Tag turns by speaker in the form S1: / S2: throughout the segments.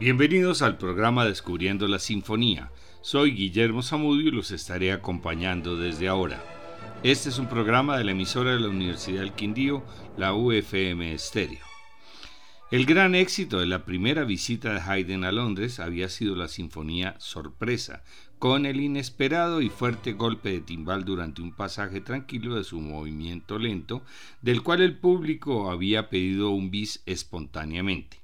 S1: Bienvenidos al programa Descubriendo la Sinfonía. Soy Guillermo Zamudio y los estaré acompañando desde ahora. Este es un programa de la emisora de la Universidad del Quindío, la UFM Estéreo. El gran éxito de la primera visita de Haydn a Londres había sido la Sinfonía Sorpresa, con el inesperado y fuerte golpe de timbal durante un pasaje tranquilo de su movimiento lento, del cual el público había pedido un bis espontáneamente.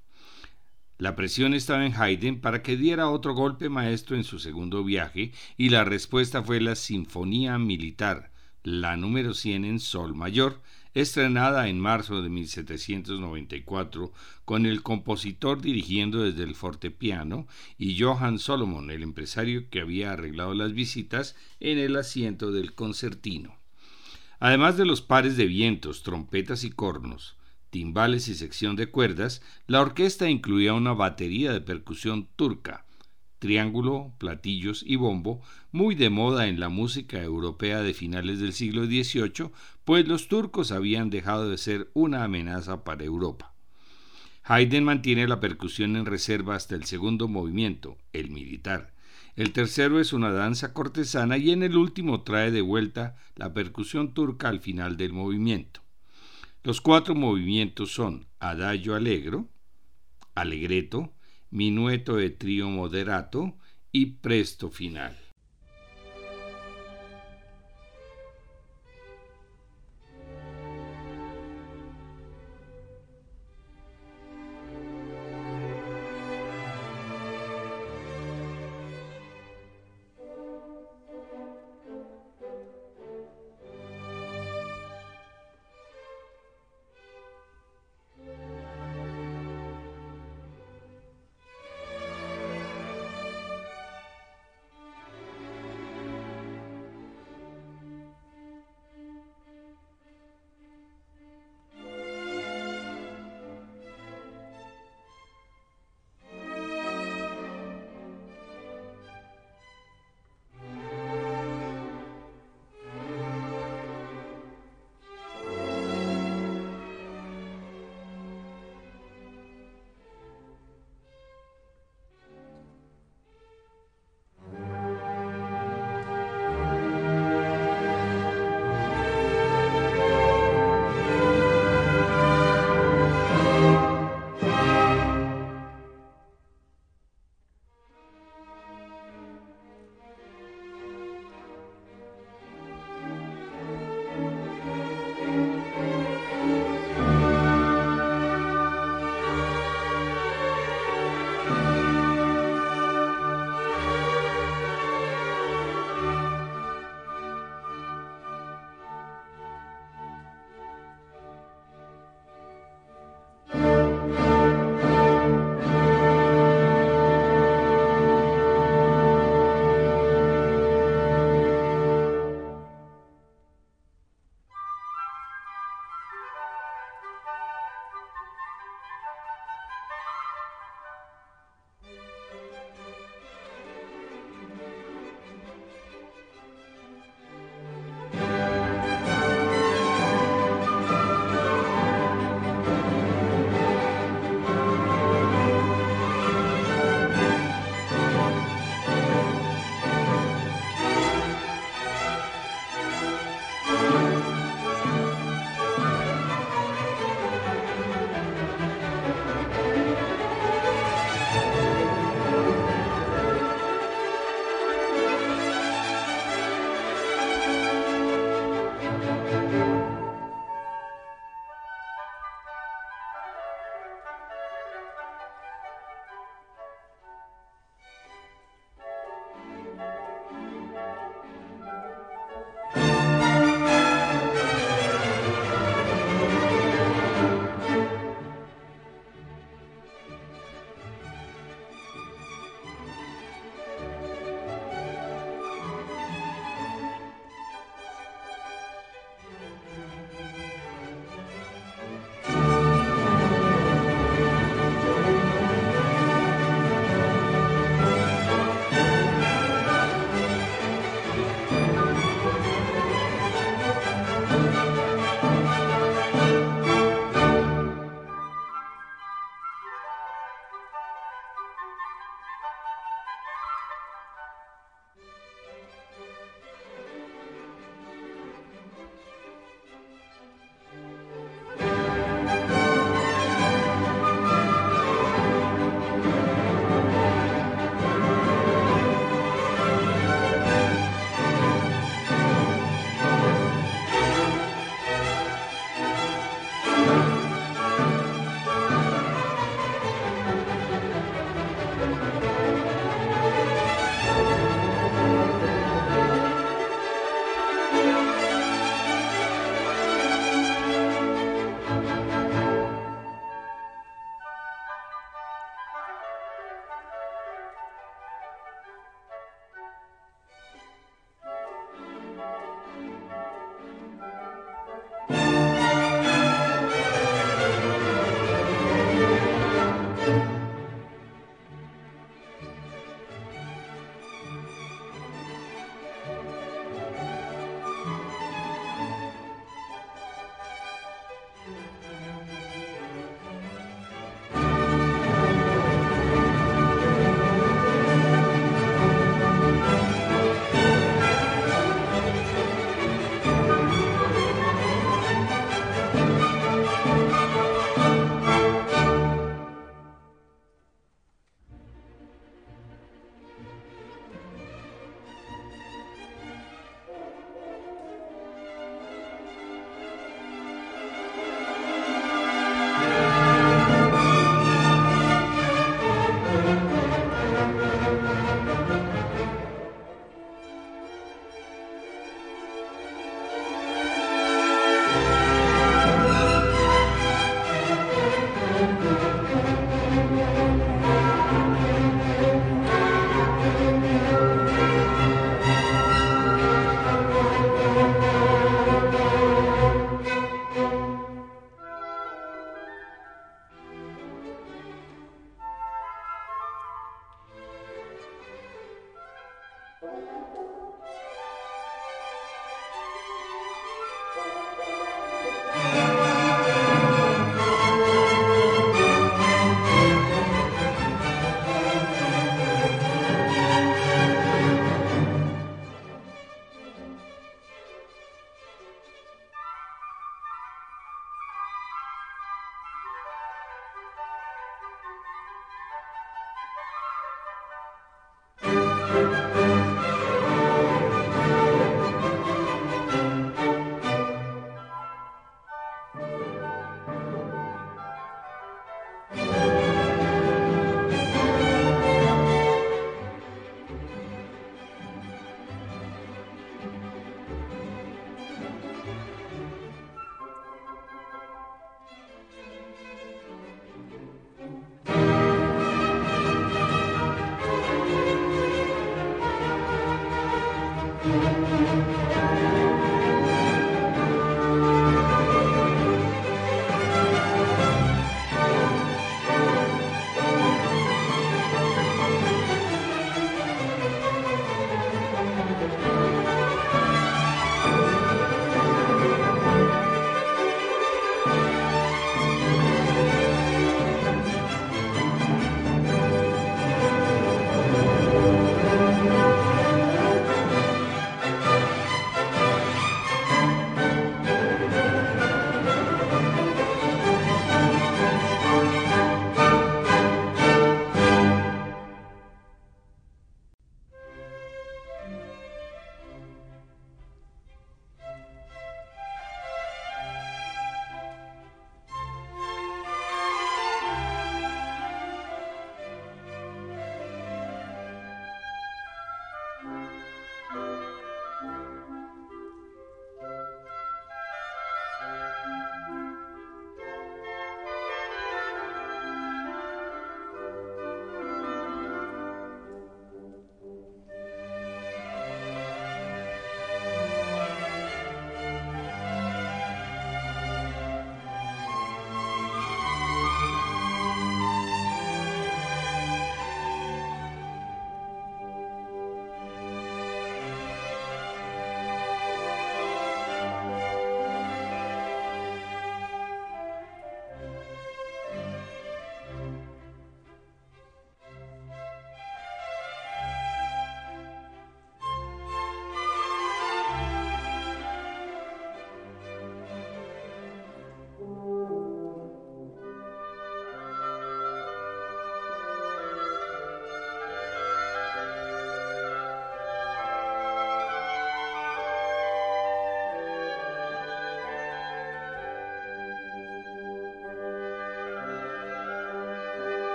S1: La presión estaba en Haydn para que diera otro golpe maestro en su segundo viaje y la respuesta fue la Sinfonía Militar, la número 100 en Sol Mayor, estrenada en marzo de 1794 con el compositor dirigiendo desde el fortepiano y Johann Solomon, el empresario que había arreglado las visitas, en el asiento del concertino. Además de los pares de vientos, trompetas y cornos, timbales y sección de cuerdas, la orquesta incluía una batería de percusión turca, triángulo, platillos y bombo, muy de moda en la música europea de finales del siglo XVIII, pues los turcos habían dejado de ser una amenaza para Europa. Haydn mantiene la percusión en reserva hasta el segundo movimiento, el militar. El tercero es una danza cortesana y en el último trae de vuelta la percusión turca al final del movimiento. Los cuatro movimientos son adagio allegro, allegretto, minueto de trío moderato y presto final.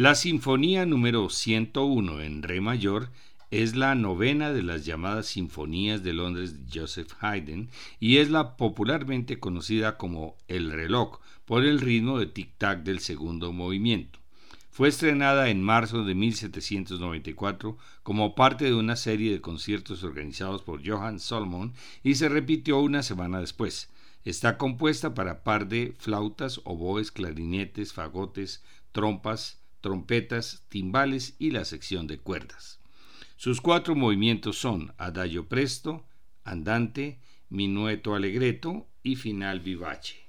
S1: La Sinfonía número 101 en Re mayor es la novena de las llamadas Sinfonías de Londres de Joseph Haydn y es la popularmente conocida como El reloj por el ritmo de tic-tac del segundo movimiento. Fue estrenada en marzo de 1794 como parte de una serie de conciertos organizados por Johann Solomon y se repitió una semana después. Está compuesta para par de flautas, oboes, clarinetes, fagotes, trompas, trompetas, timbales y la sección de cuerdas. Sus cuatro movimientos son adagio presto, andante, minueto allegretto y final vivace.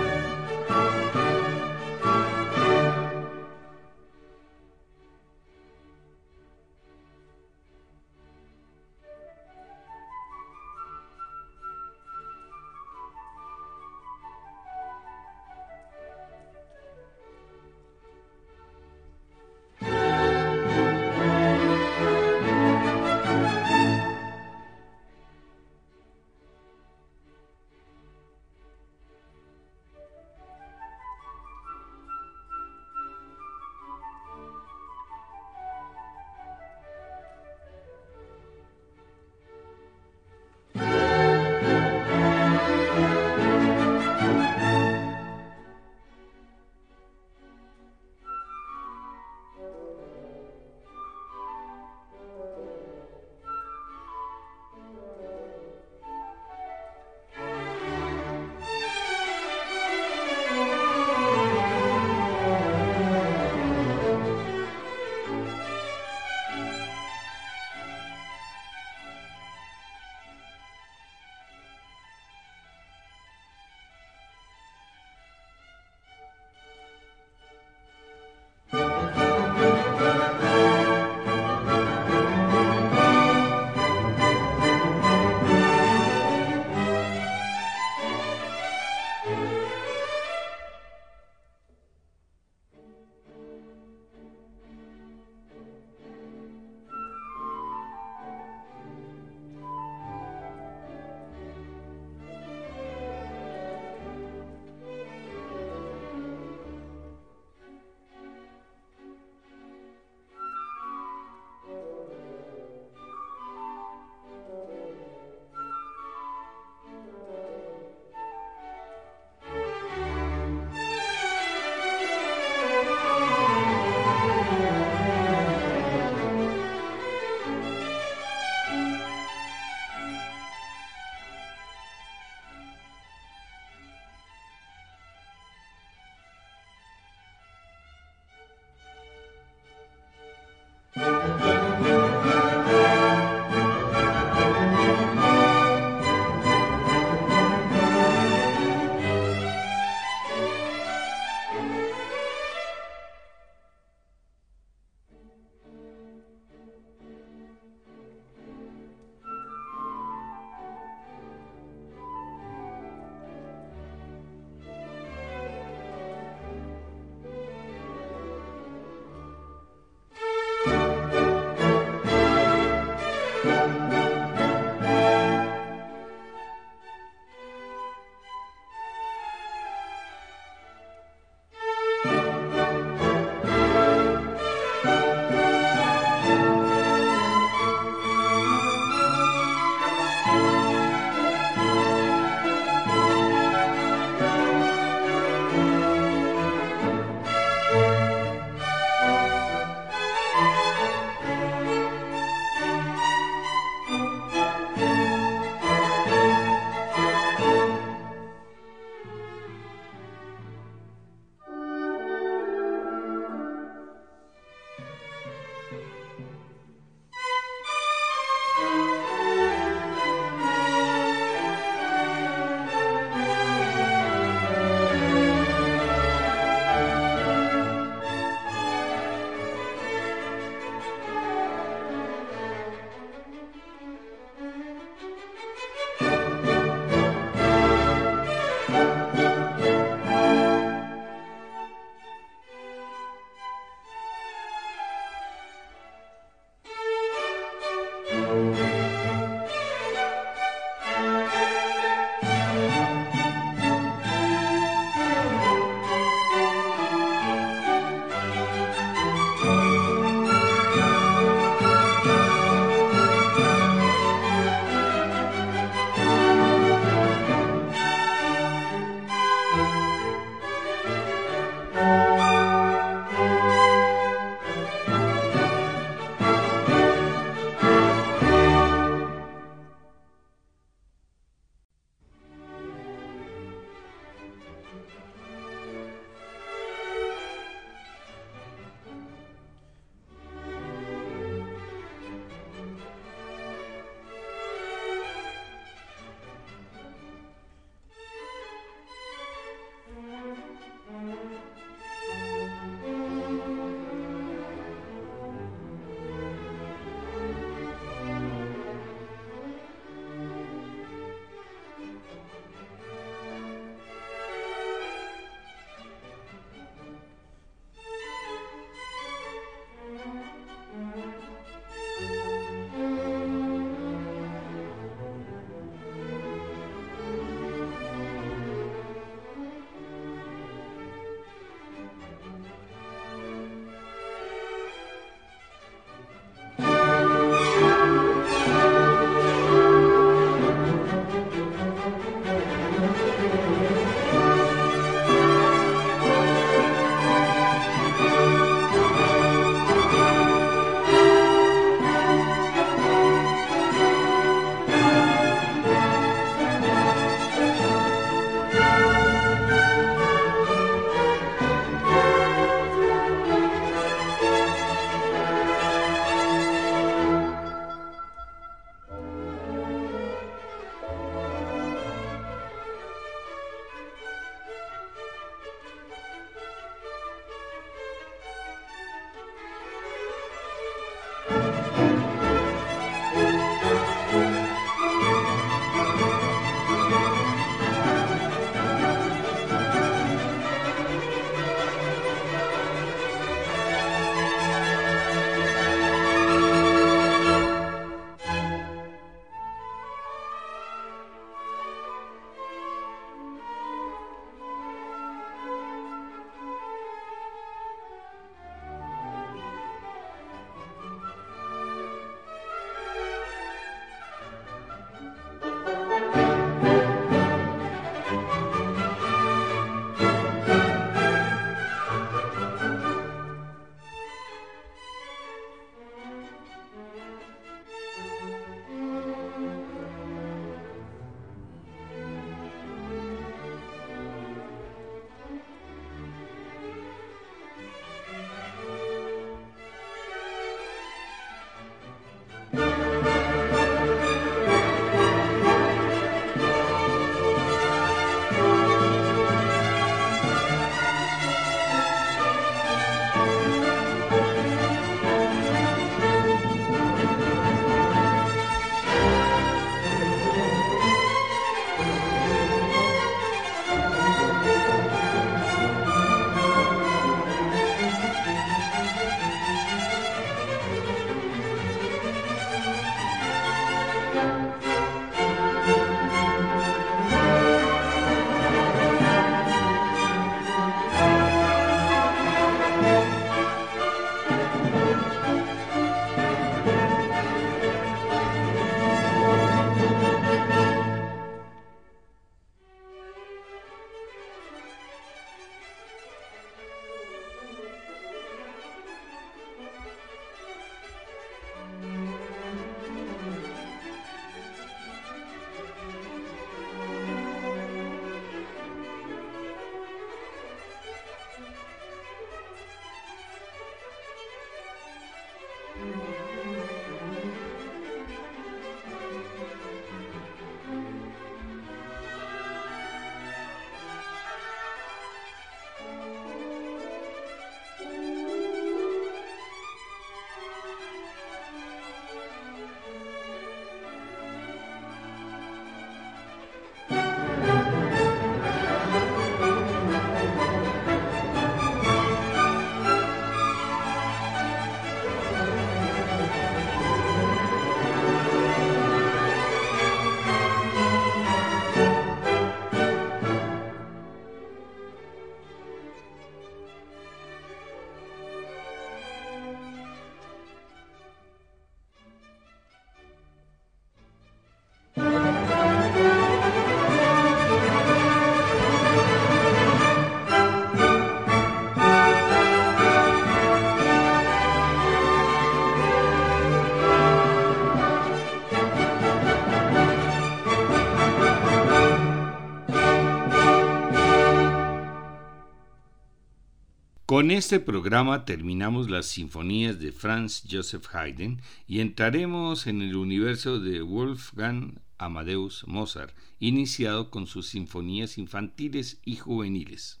S1: Con este programa terminamos las sinfonías de Franz Joseph Haydn y entraremos en el universo de Wolfgang Amadeus Mozart, iniciado con sus sinfonías infantiles y juveniles.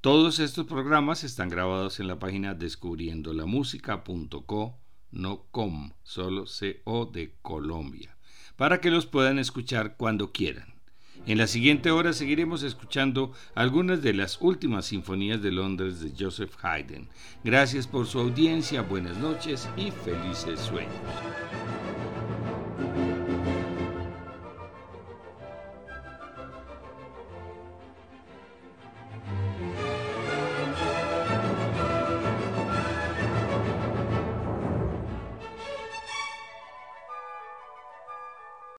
S1: Todos estos programas están grabados en la página descubriendolamusica.co, no com, solo CO de Colombia, para que los puedan escuchar cuando quieran. En la siguiente hora seguiremos escuchando algunas de las últimas sinfonías de Londres de Joseph Haydn. Gracias por su audiencia, buenas noches y felices sueños.